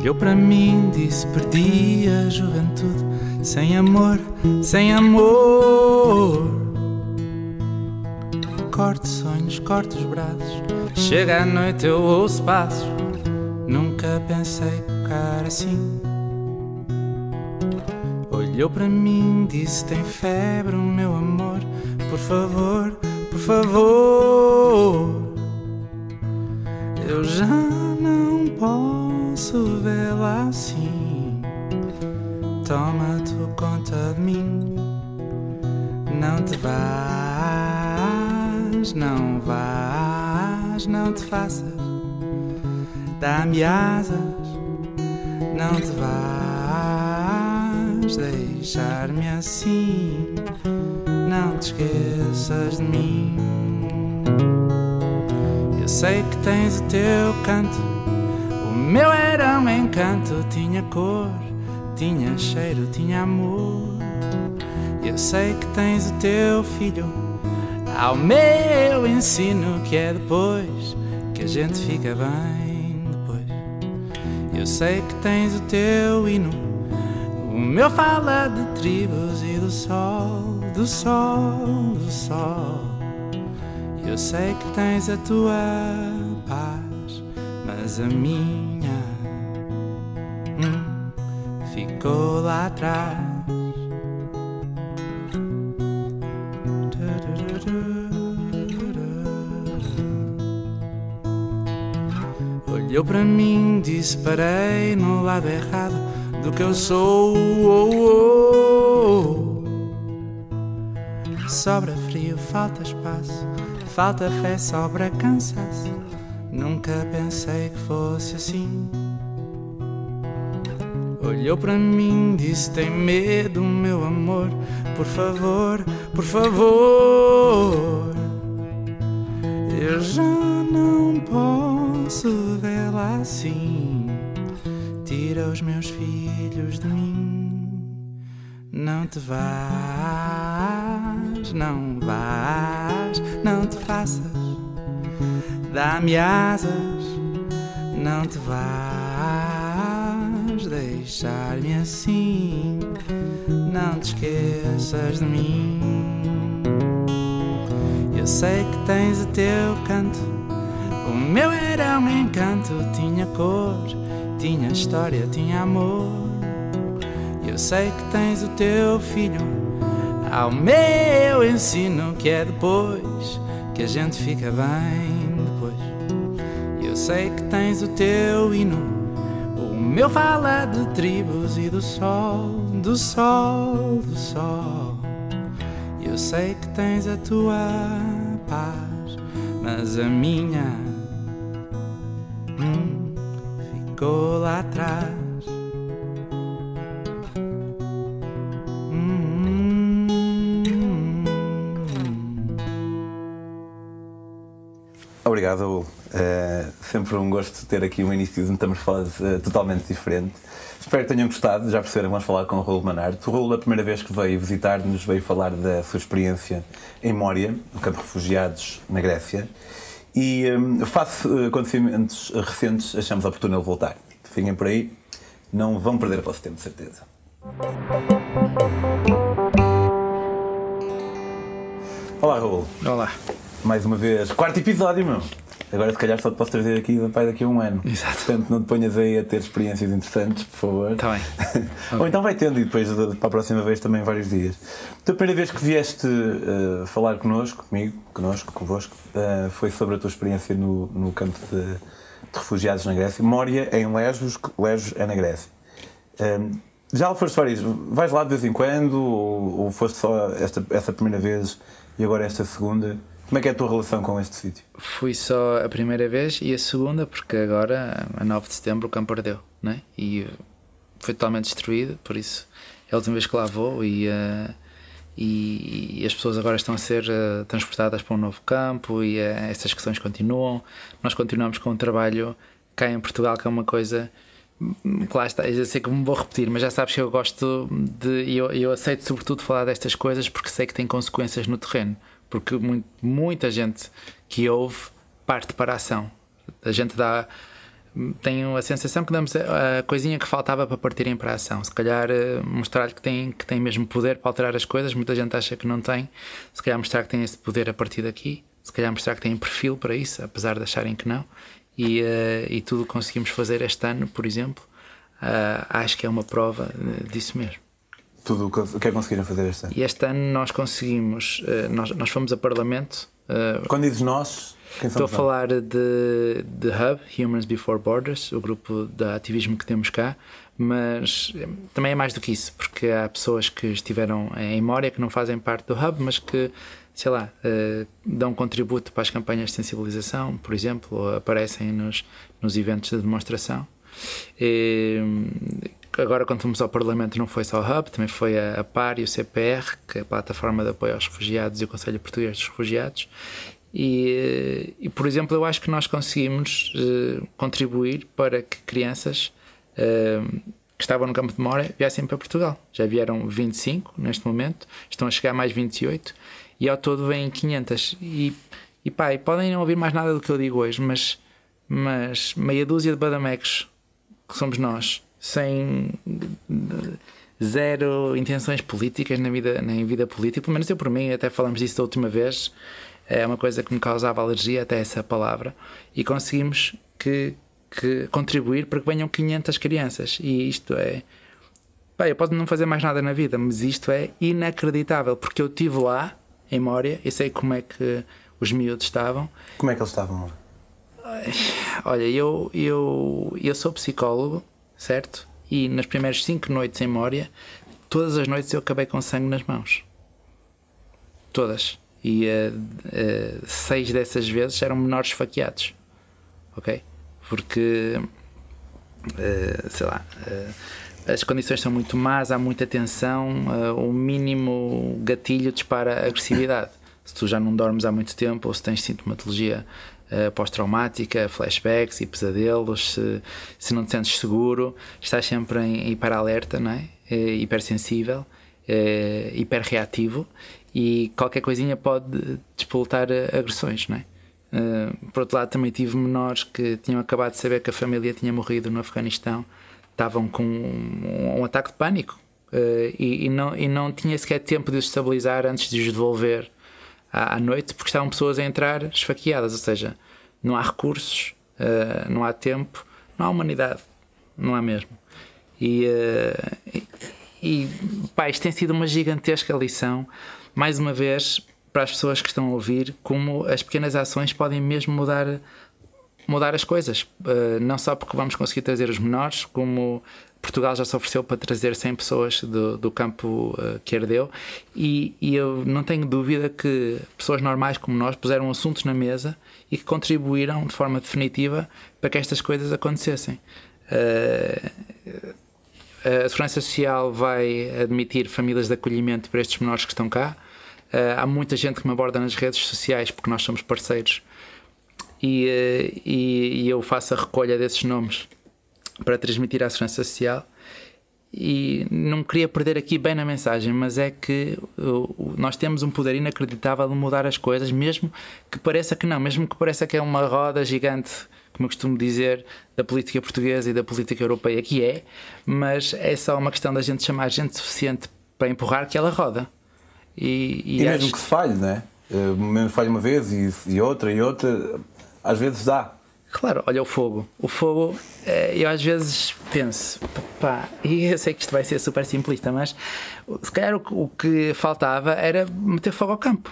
Olhou para mim, disse: Perdi a juventude, sem amor, sem amor. Corto sonhos, corto os braços. Chega a noite, eu ouço passos. Nunca pensei ficar assim. Olhou para mim, disse: Tem febre, meu amor. Por favor, por favor. Eu já não posso vê-la assim. Toma tu conta de mim. Não te vás, não vás, não te faças. Dá-me asas, não te vás deixar-me assim. Não te esqueças de mim. Eu sei que tens o teu canto, meu era um encanto. Tinha cor, tinha cheiro, tinha amor. Eu sei que tens o teu filho, ao meu ensino, que é depois que a gente fica bem. Depois, eu sei que tens o teu hino, o meu fala de tribos e do sol, do sol, do sol. Eu sei que tens a tua paz, mas a minha ficou lá atrás. Olhou para mim, disse parei no lado errado do que eu sou. Oh, oh. Sobra frio, falta espaço, falta fé, sobra cansaço. Nunca pensei que fosse assim. Olhou para mim, disse: Tem medo, meu amor, por favor, por favor. Eu já não posso vê-la assim. Tira os meus filhos de mim. Não te vás, não vás, não te faças. Dá-me asas, não te vás deixar-me assim. Não te esqueças de mim. Eu sei que tens o teu canto, o meu era um encanto. Tinha cor, tinha história, tinha amor. Eu sei que tens o teu filho, ao meu ensino, que é depois que a gente fica bem. Depois, eu sei que tens o teu hino, o meu fala de tribos e do sol, do sol, do sol. Eu sei que tens a tua paz, mas a minha hum, ficou lá atrás. Obrigado, Raul. É sempre um gosto ter aqui um início de metamorfose eh, totalmente diferente. Espero que tenham gostado. Já perceberam, vamos falar com o Raul Manarte. O Raul, a primeira vez que veio visitar-nos, veio falar da sua experiência em Mória, no campo de refugiados na Grécia. E hum, face a acontecimentos recentes, achamos oportuno ele voltar. Fiquem por aí, não vão perder o vosso tempo, de certeza. Olá, Raul. Olá. Mais uma vez, quarto episódio, meu. Agora, se calhar, só te posso trazer aqui pai daqui a um ano. Exato. Portanto, não te ponhas aí a ter experiências interessantes, por favor. Está bem. Ou então vai tendo e depois para a próxima vez também vários dias. Então, a primeira vez que vieste uh, falar connosco, comigo, connosco, convosco, uh, foi sobre a tua experiência no, no campo de, de, refugiados na Grécia. Mória em Lesbos, Lesbos é na Grécia. Um, já foste várias Vais lá de vez em quando? Ou, ou foste só esta, essa primeira vez e agora esta segunda? Como é que é a tua relação com este sítio? Fui só a primeira vez e a segunda, porque agora, a 9 de setembro, o campo ardeu, né? E foi totalmente destruído, por isso é a última vez que lá vou e, uh, e, e, as pessoas agora estão a ser uh, transportadas para um novo campo e uh, essas questões continuam. Nós continuamos com o trabalho cá em Portugal, que é uma coisa que lá está, eu sei que me vou repetir, mas já sabes que eu gosto de. eu, eu aceito sobretudo falar destas coisas porque sei que tem consequências no terreno porque muita gente que ouve parte para a ação. A gente dá tenho a sensação que damos a, a coisinha que faltava para partirem para a ação. Se calhar uh, mostrar que tem, que tem mesmo poder para alterar as coisas, muita gente acha que não tem. Se calhar mostrar que tem esse poder a partir daqui, se calhar mostrar que tem perfil para isso, apesar de acharem que não. E, uh, e tudo conseguimos fazer este ano, por exemplo, uh, acho que é uma prova disso mesmo. Tudo o que é conseguiram fazer este ano? E este ano nós conseguimos, nós, nós fomos a Parlamento. Quando dizes nós, Estou a falar de, de Hub, Humans Before Borders, o grupo de ativismo que temos cá, mas também é mais do que isso, porque há pessoas que estiveram em Mória que não fazem parte do Hub, mas que, sei lá, dão contributo para as campanhas de sensibilização, por exemplo, ou aparecem nos, nos eventos de demonstração. E, agora, quando fomos ao Parlamento, não foi só o Hub, também foi a, a PAR e o CPR, que é a Plataforma de Apoio aos Refugiados e o Conselho Português dos Refugiados, e, e, por exemplo, eu acho que nós conseguimos uh, contribuir para que crianças uh, que estavam no campo de Mora viessem para Portugal. Já vieram 25 neste momento, estão a chegar mais 28 e ao todo vêm 500. E, e pá, e podem não ouvir mais nada do que eu digo hoje, mas, mas meia dúzia de badamecos que somos nós, sem zero intenções políticas na vida, na vida política, pelo menos eu por mim, até falamos disso da última vez. É uma coisa que me causava alergia até essa palavra. E conseguimos que, que contribuir para que venham 500 crianças. E isto é bem, eu posso não fazer mais nada na vida mas isto é inacreditável porque eu estive lá em Mória e sei como é que os miúdos estavam. Como é que eles estavam olha eu eu eu sou psicólogo certo e nas primeiras cinco noites em Mória todas as noites eu acabei com sangue nas mãos todas e uh, uh, seis dessas vezes eram menores esfaqueados. Ok? Porque, uh, sei lá, as condições são muito más, há muita tensão, o mínimo gatilho dispara agressividade. Se tu já não dormes há muito tempo ou se tens sintomatologia pós-traumática, flashbacks e pesadelos, se, se não te sentes seguro, estás sempre em hiperalerta, não é? hipersensível, hiperreativo e qualquer coisinha pode despoltar agressões, não é? Uh, por outro lado, também tive menores que tinham acabado de saber que a família tinha morrido no Afeganistão, estavam com um, um ataque de pânico uh, e, e, não, e não tinha sequer tempo de os estabilizar antes de os devolver à, à noite, porque estavam pessoas a entrar esfaqueadas, ou seja, não há recursos, uh, não há tempo, não há humanidade, não há mesmo. E, e, e pá, isto tem sido uma gigantesca lição mais uma vez, para as pessoas que estão a ouvir, como as pequenas ações podem mesmo mudar, mudar as coisas. Uh, não só porque vamos conseguir trazer os menores, como Portugal já se ofereceu para trazer 100 pessoas do, do campo uh, que herdeu, e, e, eu não tenho dúvida que pessoas normais como nós puseram assuntos na mesa e que contribuíram de forma definitiva para que estas coisas acontecessem. Uh, a Segurança Social vai admitir famílias de acolhimento para estes menores que estão cá. Uh, há muita gente que me aborda nas redes sociais porque nós somos parceiros e, e, e, eu faço a recolha desses nomes para transmitir à Segurança Social. E não queria perder aqui bem na mensagem, mas é que nós temos um poder inacreditável de mudar as coisas, mesmo que pareça que não, mesmo que pareça que é uma roda gigante, como eu costumo dizer, da política portuguesa e da política europeia, que é, mas é só uma questão da gente chamar gente suficiente para empurrar que ela roda. E, e, e mesmo que se falhe, é? Uh, mesmo falhe uma vez e, e, outra e outra, às vezes dá. Claro, olha o fogo. O fogo, eh, eu às vezes penso, pá, e eu sei que isto vai ser super simplista, mas se calhar o, o que faltava era meter fogo ao campo.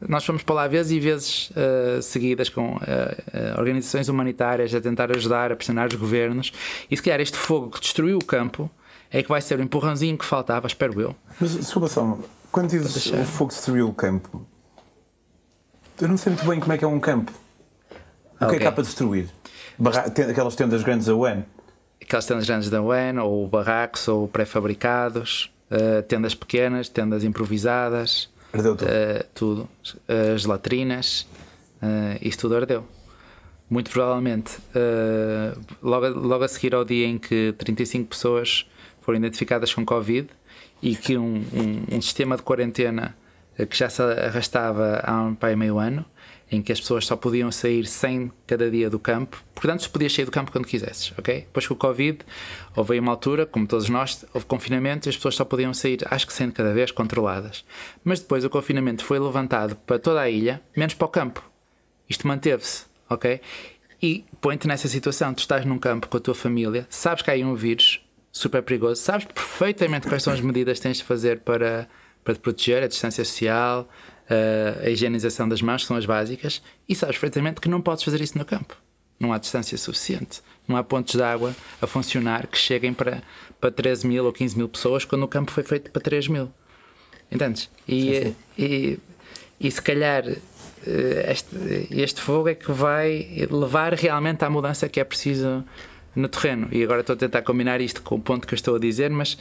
Nós fomos para lá vezes e vezes uh, seguidas com uh, uh, organizações humanitárias a tentar ajudar, a pressionar os governos, e se calhar este fogo que destruiu o campo é que vai ser o empurrãozinho que faltava, espero eu. Mas, desculpa só, quando dizes o fogo destruiu o campo, eu não sei muito bem como é que é um campo. O okay. que é para destruir? Barra aquelas tendas grandes da UN? Aquelas tendas grandes da UN, ou barracos, ou pré-fabricados, uh, tendas pequenas, tendas improvisadas. Ardeu tudo. Uh, tudo. As latrinas, uh, isso tudo ardeu. Muito provavelmente, logo, logo a seguir ao dia em que 35 pessoas foram identificadas com Covid, e que um, um, um sistema de quarentena eh, que já se arrastava há um pai meio ano em que as pessoas só podiam sair 100 cada dia do campo. Portanto, se podias sair do campo quando quisesses, ok? Depois com o Covid, houve uma altura, como todos nós, houve confinamento e as pessoas só podiam sair, acho que 100 cada vez, controladas. Mas depois o confinamento foi levantado para toda a ilha, menos para o campo. Isto manteve-se, ok? E põe-te nessa situação, tu estás num campo com a tua família, sabes que há aí um vírus super perigoso, sabes perfeitamente quais são as medidas que tens de fazer para, para te proteger, a distância social, a higienização das mãos, que são as básicas, e sabes perfeitamente que não podes fazer isso no campo. Não há distância suficiente. Não há pontos de água a funcionar que cheguem para, para 13 mil ou 15 mil pessoas quando o campo foi feito para 3 mil. Entendes? E, sim, sim. e, e se calhar eh, este, este fogo é que vai levar realmente à mudança que é preciso no terreno. E agora estou a tentar combinar isto com o ponto que eu estou a dizer, mas.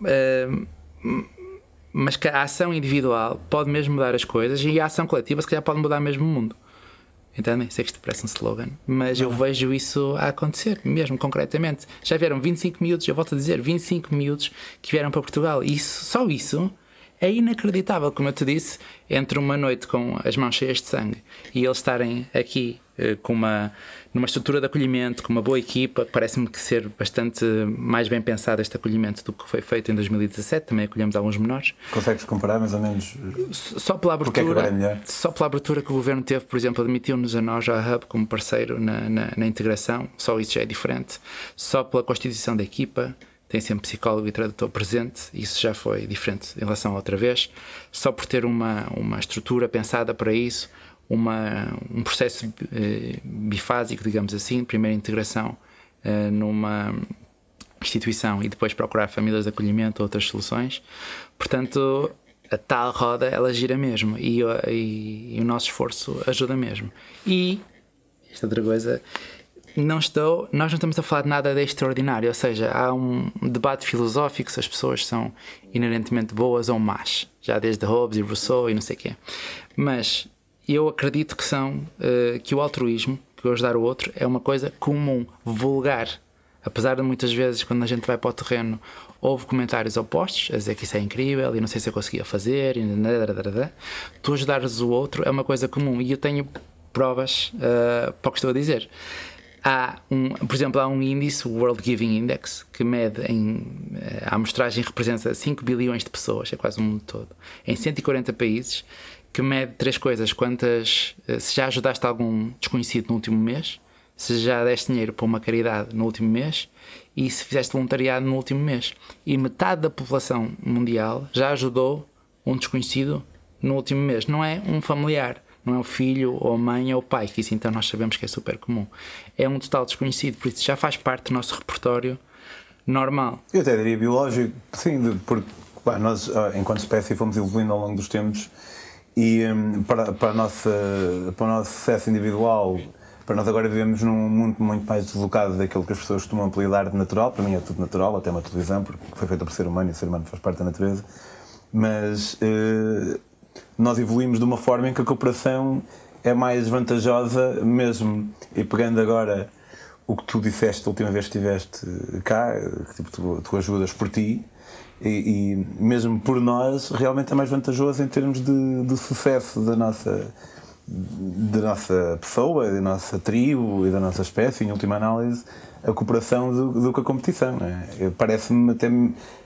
Uh, mas que a ação individual pode mesmo mudar as coisas e a ação coletiva, se calhar, pode mudar mesmo o mundo. Entendem? Sei que isto parece um slogan, mas eu vejo isso a acontecer, mesmo concretamente. Já vieram 25 miúdos, eu volto a dizer, 25 miúdos que vieram para Portugal. Isso, só isso é inacreditável, como eu te disse, entre uma noite com as mãos cheias de sangue e eles estarem aqui com uma, numa estrutura de acolhimento, com uma boa equipa, parece-me que ser bastante mais bem pensado este acolhimento do que foi feito em 2017, também acolhemos alguns menores. Consegues comparar mais ou menos? Só pela abertura, é só pela abertura que o governo teve, por exemplo, admitiu-nos a nós, a Hub, como parceiro na, na, na integração, só isso já é diferente. Só pela constituição da equipa, tem sempre psicólogo e tradutor presente, isso já foi diferente em relação a outra vez. Só por ter uma, uma estrutura pensada para isso, uma, um processo eh, bifásico, digamos assim, primeira integração eh, numa instituição e depois procurar famílias de acolhimento ou outras soluções. Portanto, a tal roda ela gira mesmo e, e, e, o nosso esforço ajuda mesmo. E esta outra coisa, não estou, nós não estamos a falar de nada de extraordinário, ou seja, há um debate filosófico se as pessoas são inerentemente boas ou más, já desde Hobbes e Rousseau e não sei o quê. Mas eu acredito que são uh, que o altruísmo, que o ajudar o outro, é uma coisa comum, vulgar. Apesar de muitas vezes, quando a gente vai para o terreno, houve comentários opostos, a dizer que isso é incrível e não sei se eu conseguia fazer, e tu ajudares o outro é uma coisa comum e eu tenho provas uh, para o que estou a dizer. Há um, por exemplo, há um índice, o World Giving Index, que mede em. Eh, a amostragem representa 5 bilhões de pessoas, é quase o mundo todo, em 140 países, que mede três coisas: quantas, eh, se já ajudaste algum desconhecido no último mês, se já deste dinheiro para uma caridade no último mês e se fizeste voluntariado no último mês. E metade da população mundial já ajudou um desconhecido no último mês. Não é um familiar, não é o filho, ou a mãe, ou o pai, que isso então nós sabemos que é super comum. É um total desconhecido, por isso já faz parte do nosso repertório normal. Eu até diria biológico, sim, porque nós, ah, enquanto espécie, fomos evoluindo ao longo dos tempos e um, para, para, nossa, para o nosso sucesso individual, para nós agora vivemos num mundo muito mais deslocado daquilo que as pessoas costumam apelidar de natural. Para mim é tudo natural, até uma televisão, porque foi feita por ser humano e o ser humano faz parte da natureza. Mas uh, nós evoluímos de uma forma em que a cooperação é mais vantajosa, mesmo. E pegando agora o que tu disseste a última vez que estiveste cá, que tipo, tu, tu ajudas por ti, e, e, mesmo por nós, realmente é mais vantajoso em termos de, de sucesso da nossa, da nossa pessoa, da nossa tribo e da nossa espécie, em última análise, a cooperação do, do que a competição. É? Parece-me até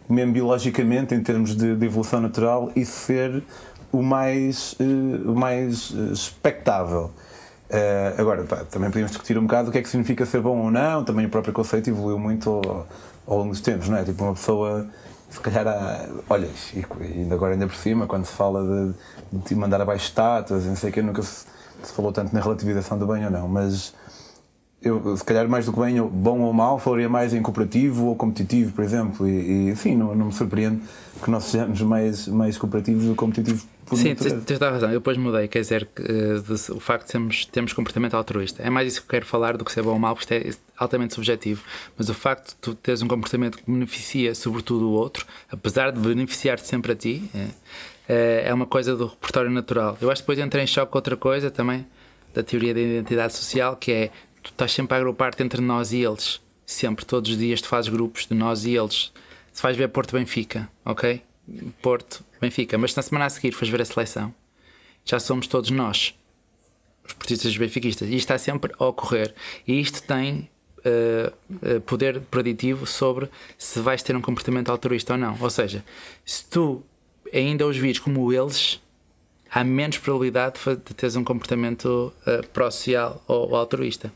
mesmo biologicamente, em termos de, de evolução natural, isso ser o mais, uh, o mais uh, expectável. Uh, agora, pá, também podemos discutir um bocado o que é que significa ser bom ou não, também o próprio conceito evoluiu muito ao, ao longo dos tempos, não é? Tipo, uma pessoa se calhar olha, e ainda agora ainda por cima, quando se fala de, de mandar abaixo estátuas não sei o que, nunca se, se, falou tanto na relativização do bem ou não, mas eu, se calhar mais do que bem, bom ou mau, falaria mais em cooperativo ou competitivo, por exemplo, e, e sim, não, não me surpreende que nós sejamos mais, mais cooperativos do que competitivos Sim, tens, tens a razão. Eu depois mudei, quer dizer, uh, de, o facto de termos, termos comportamento altruísta. É mais isso que eu quero falar do que ser bom ou mau, porque é altamente subjetivo. Mas o facto de tu teres um comportamento que beneficia sobretudo o outro, apesar de beneficiar-te sempre a ti, é, é, é uma coisa do repertório natural. Eu acho que depois entrei em choque outra coisa também, da teoria da identidade social, que é tu estás sempre a agrupar-te entre nós e eles. Sempre, todos os dias tu fazes grupos de nós e eles. Se faz ver Porto Benfica, ok? Porto, Benfica, mas na semana a seguir fores ver a seleção, já somos todos nós. os portistas benfiquistas. E isto está sempre a ocorrer. E isto tem uh, poder preditivo sobre se vais ter um comportamento altruísta ou não. Ou seja, se tu ainda os vires como eles, há menos probabilidade de teres um comportamento uh, pró-social ou, ou altruísta.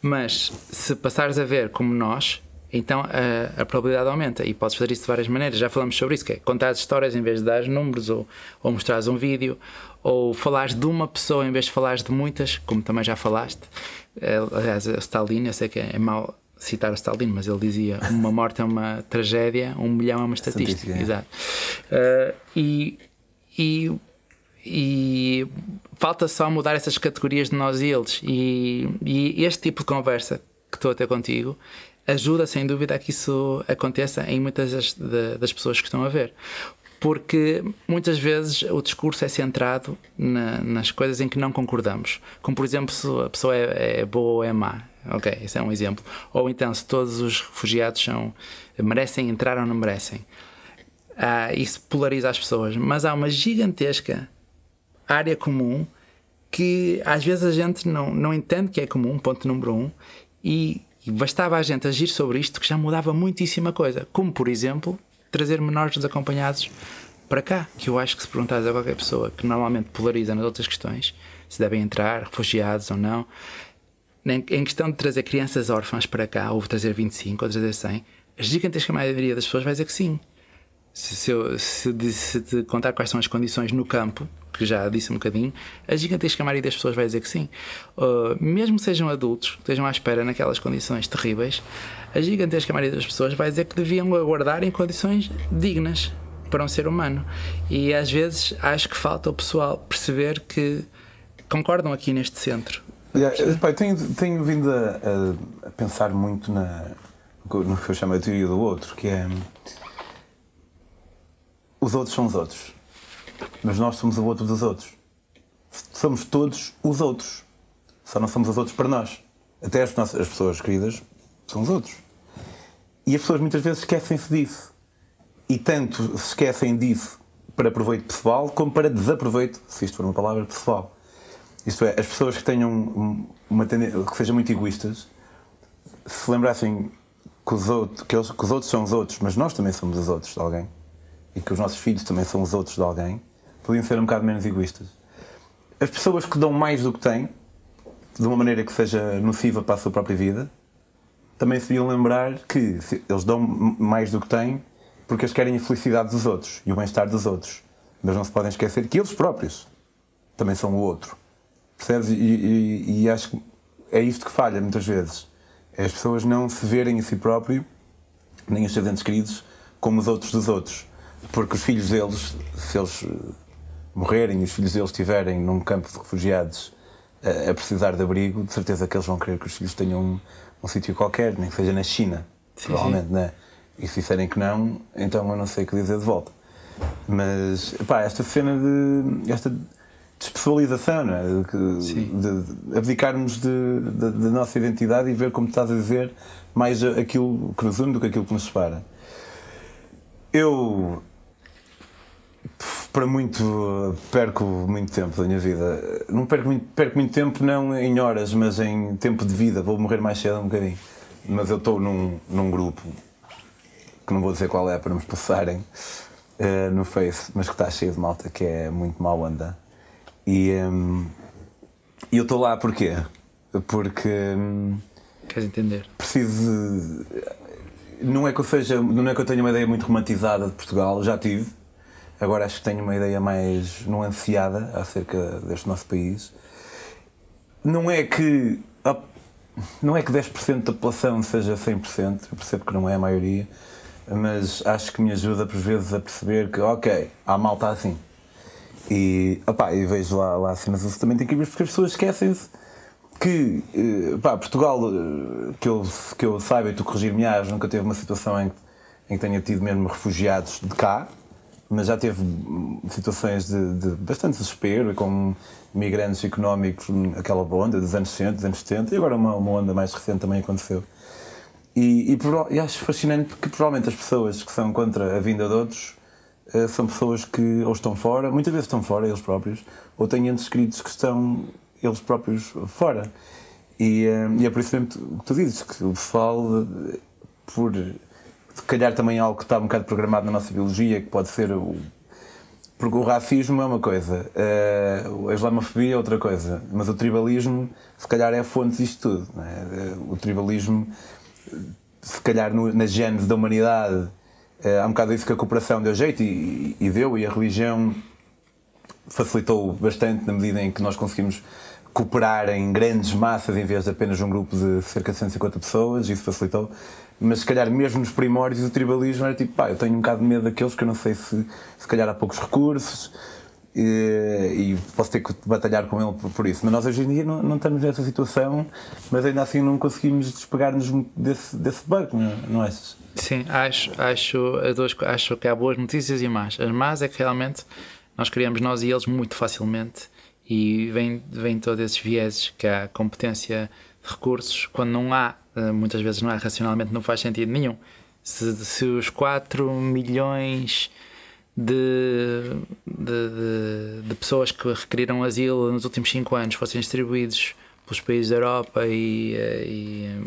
Mas se passares a ver como nós, então a, a, probabilidade aumenta e podes fazer isso de várias maneiras. Já falamos sobre isso, que é contar histórias em vez de dar números ou, ou mostrares um vídeo ou falares de uma pessoa em vez de falares de muitas, como também já falaste. É, aliás, Stalin, eu sei que é mau citar o Stalin, mas ele dizia: uma morte é uma tragédia, um milhão é uma estatística. É. Exato. Uh, e, e, e falta só mudar essas categorias de nós e eles. E, e este tipo de conversa que estou a ter contigo ajuda sem dúvida a que isso aconteça em muitas das, das pessoas que estão a ver porque muitas vezes o discurso é centrado na, nas coisas em que não concordamos. Como, por exemplo, se a pessoa é, é, boa ou é má. Ok, esse é um exemplo. Ou então, se todos os refugiados são, merecem entrar ou não merecem. Ah, isso polariza as pessoas. Mas há uma gigantesca área comum que às vezes a gente não, não entende que é comum, ponto número um, e, e bastava a gente agir sobre isto que já mudava muitíssima coisa. Como, por exemplo, trazer menores desacompanhados para cá. Que eu acho que se perguntares a qualquer pessoa que normalmente polariza nas outras questões, se devem entrar, refugiados ou não, em questão de trazer crianças órfãs para cá, ou trazer 25 ou trazer 100, a gigantesca maioria das pessoas vai dizer que sim. Se, se, eu, se, se te contar quais são as condições no campo, que já disse um bocadinho, a gigantesca maioria das pessoas vai dizer que sim. Uh, mesmo sejam adultos, estejam à espera naquelas condições terríveis, a gigantesca maioria das pessoas vai dizer que deviam aguardar em condições dignas para um ser humano. E às vezes acho que falta o pessoal perceber que concordam aqui neste centro. Yeah, pai, tenho, tenho vindo a, a, pensar muito na, no que eu chamo de teoria do outro, que é os outros são os outros, mas nós somos o outro dos outros. Somos todos os outros, só não somos os outros para nós. Até as, nossas, as pessoas queridas são os outros. E as pessoas muitas vezes esquecem-se disso. E tanto se esquecem disso para proveito pessoal, como para desaproveito, se isto for uma palavra, pessoal. Isto é, as pessoas que tenham uma tendência, que sejam muito egoístas, se lembrassem que os, que os outros são os outros, mas nós também somos os outros de alguém, e que os nossos filhos também são os outros de alguém, podiam ser um bocado menos egoístas. As pessoas que dão mais do que têm, de uma maneira que seja nociva para a sua própria vida, também se deviam lembrar que eles dão mais do que têm porque eles querem a felicidade dos outros e o bem-estar dos outros. Mas não se podem esquecer que eles próprios também são o outro. Percebes? E, e, e acho que é isto que falha muitas vezes. É as pessoas não se verem a si próprio, nem os seus entes queridos, como os outros dos outros. Porque os filhos deles, se eles eh, morrerem e os filhos deles estiverem num campo de refugiados a, a precisar de abrigo, de certeza que eles vão querer que os filhos tenham um sítio qualquer, nem que seja na China, sim, provavelmente, sim. né? E se disserem que não, então eu não sei o que dizer de volta. Mas, pá, esta cena de. esta despessoalização, não é? De, de abdicarmos da nossa identidade e ver, como estás a dizer, mais aquilo que nos une do que aquilo que nos separa. Eu para muito perco muito tempo da minha vida. Não perco muito, perco muito tempo, não em horas, mas em tempo de vida. Vou morrer mais cedo um bocadinho. Mas eu estou num, num grupo que não vou dizer qual é para me expulsarem uh, no Face, mas que está cheio de malta que é muito mal anda. E um, eu estou lá porquê? Porque. Um, Queres entender? Preciso. Não é que eu seja. Não é que eu tenha uma ideia muito romantizada de Portugal, já tive Agora acho que tenho uma ideia mais nuanceada acerca deste nosso país. Não é que não é que 10% da população seja 100%, eu percebo que não é a maioria, mas acho que me ajuda por vezes a perceber que, ok, há malta assim. E, opá, e vejo lá, lá cenas absolutamente incríveis porque as pessoas esquecem-se que eh, Portugal, eh, que eu, que eu saiba e tu corrigir-me, nunca teve uma situação em que, em que tenha tido mesmo refugiados de cá, mas já teve situações de, de bastante desespero, com migrantes económicos, aquela onda dos anos 60, dos anos 70, e agora uma, uma onda mais recente também aconteceu. E, e, e, acho fascinante porque provavelmente as pessoas que são contra a vinda de outros uh, são pessoas que ou estão fora, muitas vezes estão fora, eles próprios, ou têm entes escritos que estão eles próprios fora. E, eh, e é por isso mesmo que tu dizes que o pessoal, por se calhar também algo que está um bocado programado na nossa biologia, que pode ser o. Porque o racismo é uma coisa, a islamofobia é outra coisa, mas o tribalismo, se calhar, é a fonte disto tudo. É? O tribalismo, se calhar, no, na gênese da humanidade, há um bocado isso que a cooperação deu jeito e, e deu, e a religião facilitou bastante na medida em que nós conseguimos cooperar em grandes massas em vez de apenas um grupo de cerca de 150 pessoas, isso facilitou. Mas se calhar mesmo nos primórdios o tribalismo era tipo, pá, eu tenho um bocado de medo daqueles que eu não sei se se calhar há poucos recursos e, e posso ter que batalhar com ele por, por, isso. Mas nós hoje em dia não, não estamos nessa situação, mas ainda assim não conseguimos despegar-nos desse, desse bug, não, não achas? Sim, acho, acho, acho que há boas notícias e más. As más é que realmente nós criamos nós e eles muito facilmente e vem, vem todos esses vieses que há competência recursos quando não há, eh, muitas vezes não há racionalmente, não faz sentido nenhum. Se, se os 4 milhões de, de, de, de, pessoas que requeriram asilo nos últimos 5 anos fossem distribuídos pelos países da Europa e, eh, e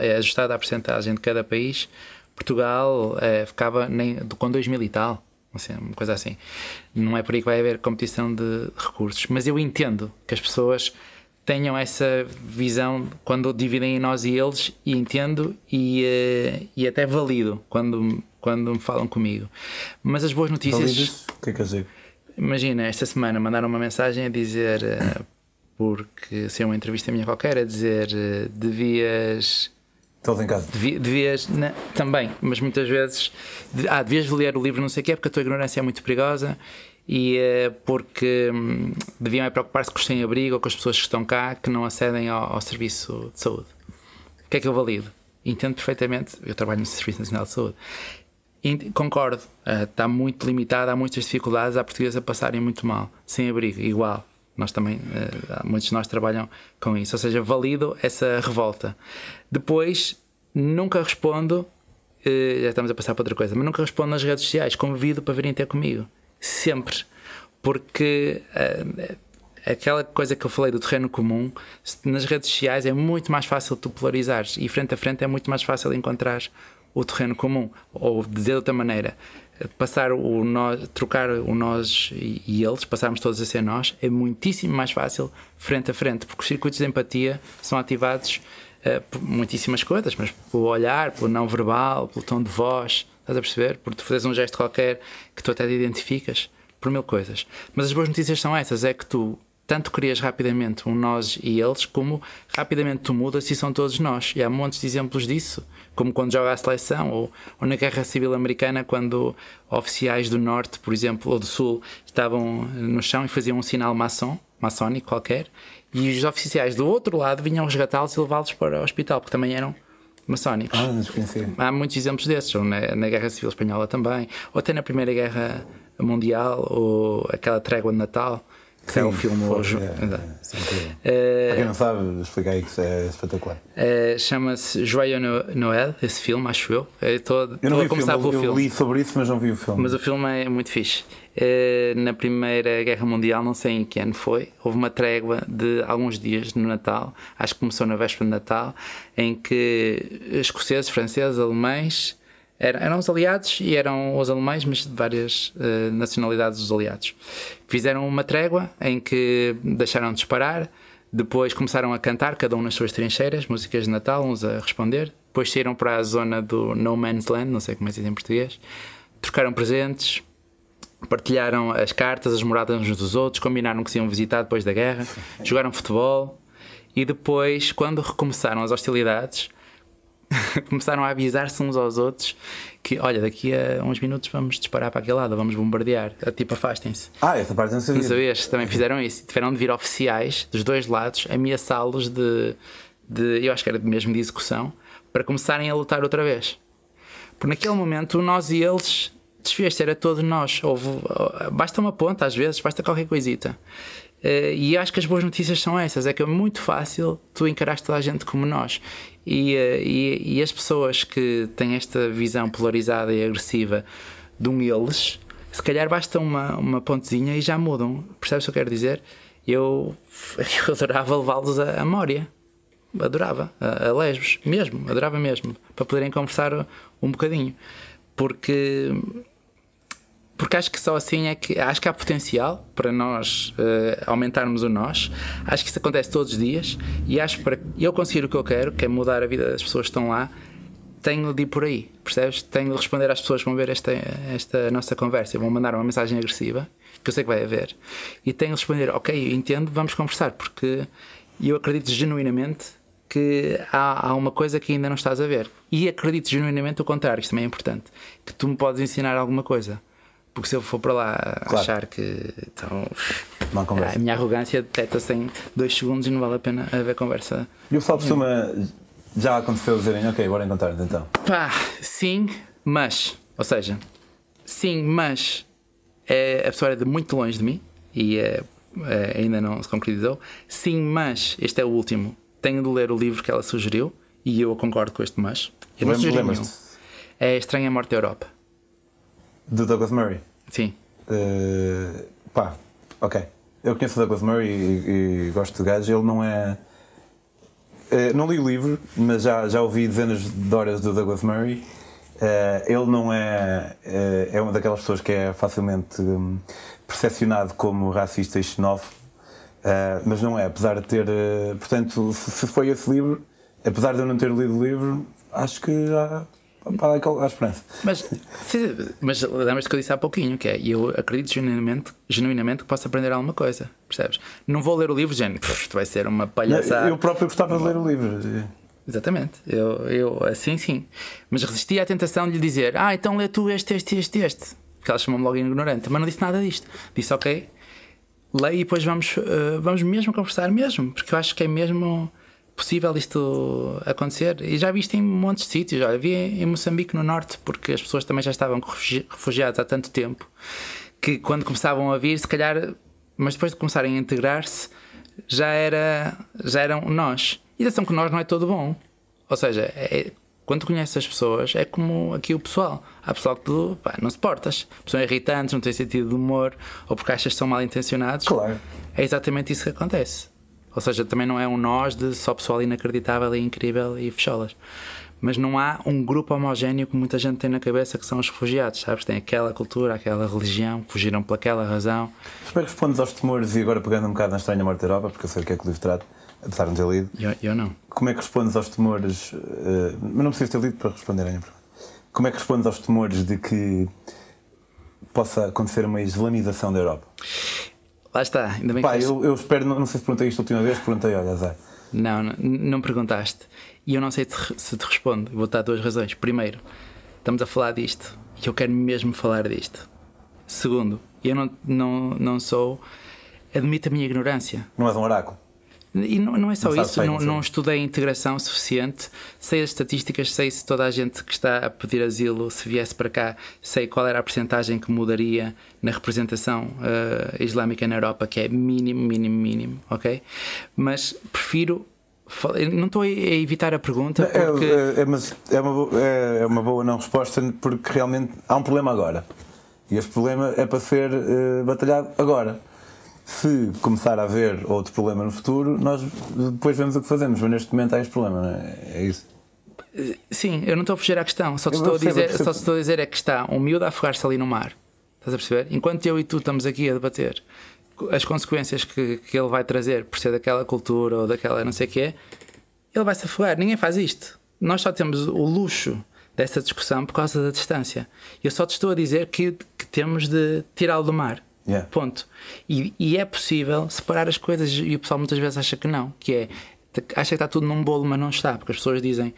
é ajustada a percentagem de cada país, Portugal é, ficava nem, com 2 mil e tal assim, uma coisa assim. Não é por aí que vai haver competição de recursos, mas eu entendo que as pessoas tenham essa visão quando dividem em nós e eles, e entendo e, uh, e até valido quando, quando me falam comigo. Mas as boas notícias. Validas? O que é que dizer? Imagina, esta semana mandaram uma mensagem a dizer, uh, porque se é uma entrevista minha qualquer, a dizer uh, devias Todos em casa. Devias, não, também, mas muitas vezes. Ah, devias ler o livro, não sei o quê, porque a tua ignorância é muito perigosa e uh, porque hum, deviam é preocupar-se com os sem-abrigo ou com as pessoas que estão cá que não acedem ao, ao, serviço de saúde. O que é que eu valido? Entendo perfeitamente, eu trabalho no Serviço Nacional de Saúde. Concordo, uh, está muito limitado, há muitas dificuldades, há portugueses a passarem muito mal, sem abrigo, igual. Nós também, uh, muitos de nós trabalham com isso, ou seja, valido essa revolta. Depois, nunca respondo, já estamos a passar para outra coisa, mas nunca respondo nas redes sociais, convido para virem ter comigo. Sempre. Porque uh, aquela coisa que eu falei do terreno comum, nas redes sociais é muito mais fácil tu polarizares e frente a frente é muito mais fácil encontrar o terreno comum. Ou dizer de outra maneira, passar o nós, trocar o nós e, eles, passarmos todos a ser nós, é muitíssimo mais fácil frente a frente, porque os circuitos de empatia são ativados uh, por muitíssimas coisas, mas pelo olhar, pelo não verbal, pelo tom de voz, estás a perceber? Por tu fazeres um gesto qualquer que tu até te identificas, por mil coisas. Mas as boas notícias são essas: é que tu tanto crias rapidamente um nós e eles, como rapidamente tu mudas e são todos nós. E há montes de exemplos disso, como quando joga a seleção, ou, ou na Guerra Civil Americana, quando oficiais do Norte, por exemplo, ou do Sul, estavam no chão e faziam um sinal maçom, maçónico qualquer, e os oficiais do outro lado vinham resgatá-los e levá-los para o hospital, porque também eram maçónicos. Ah, Há muitos exemplos desses, ou na, na Guerra Civil Espanhola também, ou até na Primeira Guerra Mundial, ou aquela trégua de Natal que Sim, é o filme hoje. É, é, Para quem não sabe, explicar aí que é espetacular. É, Chama-se Joyeux Noël, esse filme, acho eu. Estou, eu não vi a começar filme, pelo eu filme. li sobre isso, mas não vi o filme. Mas o filme é muito fixe. É, na Primeira Guerra Mundial, não sei em que ano foi, houve uma trégua de alguns dias no Natal, acho que começou na véspera de Natal, em que escoceses, franceses, alemães eram os aliados e eram os alemães, mas de várias uh, nacionalidades dos aliados. Fizeram uma trégua em que deixaram de disparar, depois começaram a cantar, cada um nas suas trincheiras, músicas de Natal, uns a responder. Depois saíram para a zona do No Man's Land, não sei como é que se em português, trocaram presentes, partilharam as cartas, as moradas uns dos outros, combinaram que se iam visitar depois da guerra, jogaram futebol e depois, quando recomeçaram as hostilidades começaram a avisar-se uns aos outros que, olha, daqui a uns minutos vamos disparar para aquele lado, vamos bombardear. Tipo, afastem-se. Ah, essa parte não sabia. Não sabias? Também fizeram isso. Tiveram de vir oficiais dos dois lados ameaçá-los de, de, eu acho que era mesmo de execução, para começarem a lutar outra vez. Porque naquele momento nós e eles desfez era todos nós. Houve, basta uma ponta às vezes, basta qualquer coisita. Uh, e acho que as boas notícias são essas: é que é muito fácil tu encarares toda a gente como nós. E, uh, e, e, as pessoas que têm esta visão polarizada e agressiva de um eles, se calhar basta uma, uma pontezinha e já mudam. Percebes o que eu quero dizer? eu, eu adorava levá-los a, a Mória. Adorava, a Lesbos, mesmo, adorava mesmo, para poderem conversar um bocadinho. Porque porque acho que só assim é que acho que há potencial para nós uh, aumentarmos o nós. Acho que isso acontece todos os dias e acho que para eu conseguir o que eu quero, que é mudar a vida das pessoas que estão lá, tenho de ir por aí, percebes? Tenho de responder às pessoas que vão ver esta, esta nossa conversa vão mandar uma mensagem agressiva, que eu sei que vai haver, e tenho de responder, ok, entendo, vamos conversar, porque eu acredito genuinamente que há, há uma coisa que ainda não estás a ver. E acredito genuinamente o contrário, isto também é importante, que tu me podes ensinar alguma coisa porque se eu for para lá claro. achar que então, a minha arrogância detecta-se em dois segundos e não vale a pena haver conversa. E o pessoal costuma. Já aconteceu dizerem, ok, bora encontrar-nos então? Pá, sim, mas. Ou seja, sim, mas. É, a pessoa é de muito longe de mim e é, é, ainda não se concretizou. Sim, mas. Este é o último. Tenho de ler o livro que ela sugeriu e eu concordo com este mas. Eu não sugeri nenhum. É Estranha Morte da Europa. Do Douglas Murray? Sim. Uh, pá, ok. Eu conheço o Douglas Murray e, e gosto do gajo. Ele não é. Uh, não li o livro, mas já, já ouvi dezenas de horas do Douglas Murray. Uh, ele não é. Uh, é uma daquelas pessoas que é facilmente um, percepcionado como racista e xenófobo, mas não é, apesar de ter. portanto, se, se, foi esse livro, apesar de eu não ter lido o livro, acho que há, para dar a esperança. Mas, mas lembras-te que eu disse há pouquinho, que é, eu acredito genuinamente, genuinamente que posso aprender alguma coisa, percebes? Não vou ler o livro, gente, isto vai ser uma palhaçada. Eu próprio gostava de ler o livro. Exatamente, eu, eu assim sim. Mas resisti à tentação de lhe dizer, ah, então lê tu este, este, este, este. Porque ela chamou-me logo ignorante, mas não disse nada disto. Disse, ok, leia e depois vamos, uh, vamos mesmo conversar mesmo, porque eu acho que é mesmo possível isto acontecer. E já vi isto em montes de sítios. Olha, vi em Moçambique, no norte, porque as pessoas também já estavam refugiadas há tanto tempo que quando começavam a vir, se calhar, mas depois de começarem a integrar-se, já, era, já eram nós. E atenção que nós não é todo bom. Ou seja, é, quando conheces as pessoas, é como aqui o pessoal. Há pessoal que tu pá, não suportas. Pessoas irritantes, não têm sentido de humor, ou porque achas que são mal intencionados. Claro. É exatamente isso que acontece. Ou seja, também não é um nós de só pessoal inacreditável e incrível e fecholas. Mas não há um grupo homogéneo que muita gente tem na cabeça que são os refugiados, sabes? Tem aquela cultura, aquela religião, fugiram por aquela razão. Como é que respondes aos temores e agora pegando um bocado na estranha morte da Europa, porque eu sei o que é que o livro trata, apesar de não ter lido. Eu, eu não. Como é que respondes aos temores, uh, mas não precisas ter lido para responder a Como é que respondes aos temores de que possa acontecer uma islamização da Europa? Lá está, ainda bem Pá, que. Eu, eu espero, não, não sei se perguntei isto a última vez, perguntei, olha, Zé. Não, não, não perguntaste. E eu não sei se te respondo. Vou dar duas razões. Primeiro, estamos a falar disto e eu quero mesmo falar disto. Segundo, eu não, não, não sou. Admito a minha ignorância. Não és um oráculo. E não, não é só não isso, não, não estudei a integração suficiente, sei as estatísticas, sei se toda a gente que está a pedir asilo, se viesse para cá, sei qual era a percentagem que mudaria na representação uh, islâmica na Europa, que é mínimo, mínimo, mínimo, ok? Mas prefiro não estou a evitar a pergunta é, porque... É, é, mas é uma, é, é uma boa não resposta porque realmente há um problema agora. E esse problema é para ser uh, batalhado agora se começar a haver outro problema no futuro, nós depois vemos o que fazemos, mas neste momento há este problema, não é? É isso. Sim, eu não estou a fugir à questão, só te estou, a dizer, só estou a dizer é que está um miúdo a afogar-se ali no mar. Estás a perceber? Enquanto eu e tu estamos aqui a debater as consequências que, que ele vai trazer por ser daquela cultura ou daquela não sei o que é, ele vai se afogar. Ninguém faz isto. Nós só temos o luxo dessa discussão por causa da distância. Eu só te estou a dizer que, que temos de tirá-lo do mar. Yeah. Ponto. E, e, é possível separar as coisas e o pessoal muitas vezes acha que não, que é acha que está tudo num bolo, mas não está, porque as pessoas dizem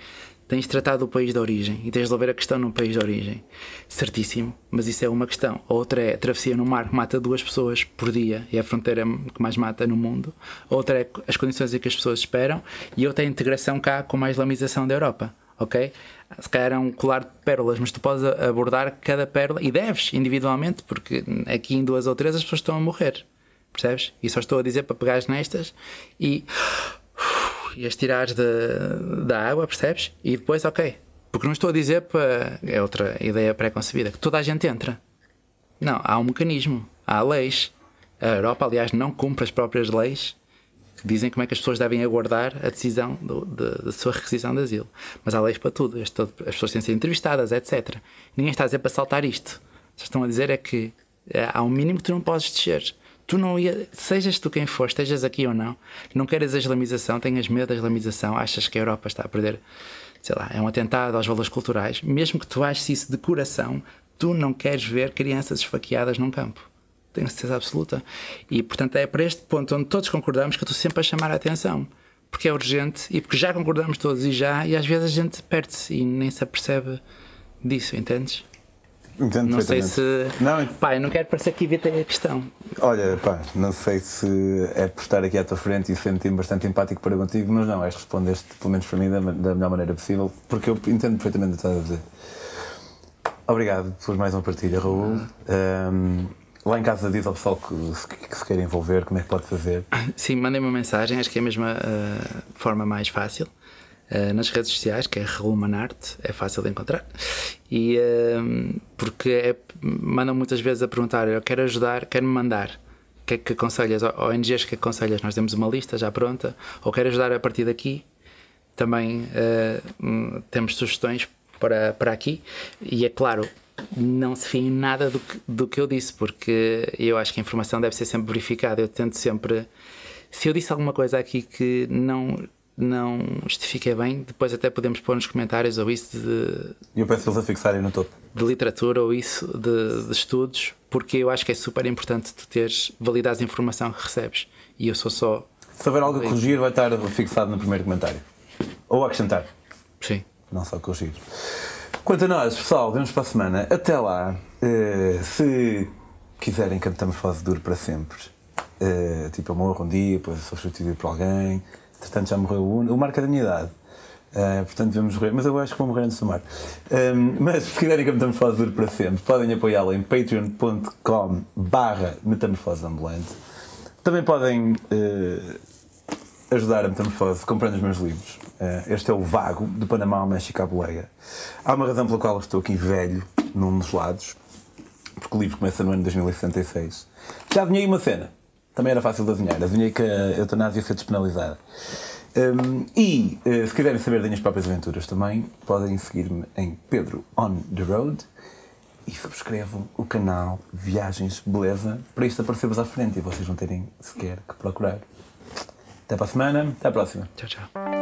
tens tratado o país de origem e tens de resolver a questão no país de origem. Certíssimo, mas isso é uma questão. Outra é a travessia no mar que mata duas pessoas por dia e é a fronteira que mais mata no mundo. Outra é as condições em que as pessoas esperam e outra é a integração cá com a islamização da Europa ok? Se calhar é um colar de pérolas, mas tu podes abordar cada pérola e deves individualmente, porque aqui em duas ou três as pessoas estão a morrer, percebes? E só estou a dizer para pegares nestas e, e as tirares da água, percebes? E depois, ok. Porque não estou a dizer para. É outra ideia pré-concebida, que toda a gente entra. Não, há um mecanismo, há leis. A Europa, aliás, não cumpre as próprias leis dizem como é que as pessoas devem aguardar a decisão do, de, da sua requisição de asilo. Mas há leis para tudo. As pessoas têm de ser entrevistadas, etc. Ninguém está a dizer para saltar isto. Vocês estão a dizer é que eh, há um mínimo que tu não podes descer. Tu não ia, sejas tu quem for, estejas aqui ou não, não queres a islamização, tenhas medo da islamização, achas que a Europa está a perder, sei lá, é um atentado aos valores culturais, mesmo que tu aches isso de coração, tu não queres ver crianças esfaqueadas num campo. Tenho certeza absoluta. E, portanto, é para este ponto onde todos concordamos que eu estou sempre a chamar a atenção. Porque é urgente e porque já concordamos todos e já, e às vezes a gente perde-se e nem se apercebe disso, entendes? Entendo não sei se. Não, pá, eu não quero parecer que evitei a questão. Olha, pá, não sei se é por estar aqui à tua frente e senti-me bastante empático para contigo, mas não, és respondeste, pelo menos para mim, da, da melhor maneira possível, porque eu entendo perfeitamente o que estás a dizer. Obrigado por mais uma partilha, Raul. Um, lá em casa diz ao pessoal que se, que se quer envolver, como é que pode fazer? Sim, mandem uma mensagem, acho que é a mesma uh, forma mais fácil. Uh, nas redes sociais, que é Raul Manarte, é fácil de encontrar. E uh, porque é, mandam muitas vezes a perguntar: eu quero ajudar, quero me mandar. O que é que aconselhas? ONGs que aconselhas? Nós temos uma lista já pronta. Ou quero ajudar a partir daqui? Também uh, temos sugestões para, para aqui. E é claro, não se fia em nada do que, do que eu disse, porque eu acho que a informação deve ser sempre verificada. Eu tento sempre. Se eu disse alguma coisa aqui que não não justifiquei bem, depois até podemos pôr nos comentários ou isso de. Eu peço eles a fixarem no topo. De literatura ou isso de, de, estudos, porque eu acho que é super importante tu teres validar a informação que recebes. E eu sou só. Se houver algo a corrigir, vai estar fixado no primeiro comentário. Ou acrescentar. Sim. Não só corrigir. Quanto a nós, pessoal, vemos para a semana. Até lá, uh, se quiserem que a metamorfose dure para sempre, uh, tipo, eu morro um dia, depois sou substituído por alguém Portanto, já morreu o, o Marco é da minha idade. Uh, portanto, devemos morrer. Mas eu acho que vou morrer antes do Marco. Um, mas se quiserem que a Metamorfose dure para sempre, podem apoiá-la em patreon.com barra Metamorfose Ambulante. Também podem uh, ajudar a Metamorfose comprando os meus livros. Uh, este é o Vago, do Panamá ao México à Boleia. Há uma razão pela qual estou aqui velho, num dos lados, porque o livro começa no ano 2066. Já aí uma cena também era fácil de adivinhar. Adivinhei que a eutanásia ia ser despenalizada. Um, e uh, se quiserem saber das minhas próprias aventuras também, podem seguir-me em Pedro on the Road e subscrevam o canal Viagens Beleza para isto aparecer-vos à frente e vocês não terem sequer que procurar. Até para a semana, até à próxima. Tchau, tchau.